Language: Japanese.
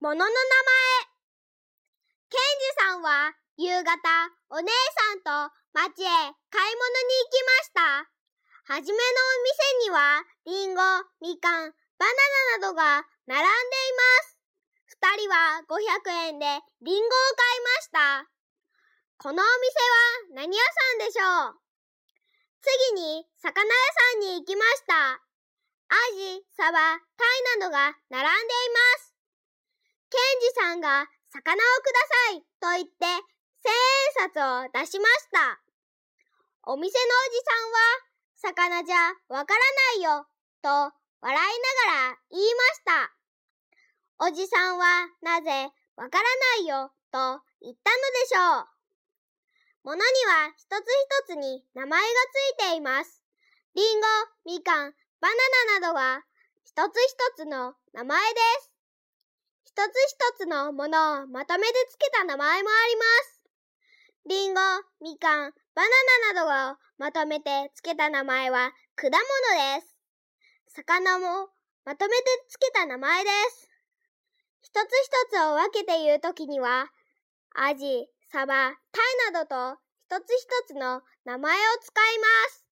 物の名前。ケンジさんは夕方お姉さんと町へ買い物に行きました。はじめのお店にはリンゴ、みかん、バナナなどが並んでいます。二人は500円でリンゴを買いました。このお店は何屋さんでしょう？次に魚屋さんに行きました。アジ、サバ、タイなどが並んでいます。ケンジさんが魚をくださいと言って千円札を出しました。お店のおじさんは魚じゃわからないよと笑いながら言いました。おじさんはなぜわからないよと言ったのでしょう。ものには一つ一つに名前がついています。リンゴ、みかん、バナナなどは一つ一つの名前です。一つ一つのものをまとめてつけた名前もあります。リンゴ、みかん、バナナなどをまとめてつけた名前は果物です。魚もまとめてつけた名前です。一つ一つを分けて言うときには、アジ、サバ、タイなどと一つ一つの名前を使います。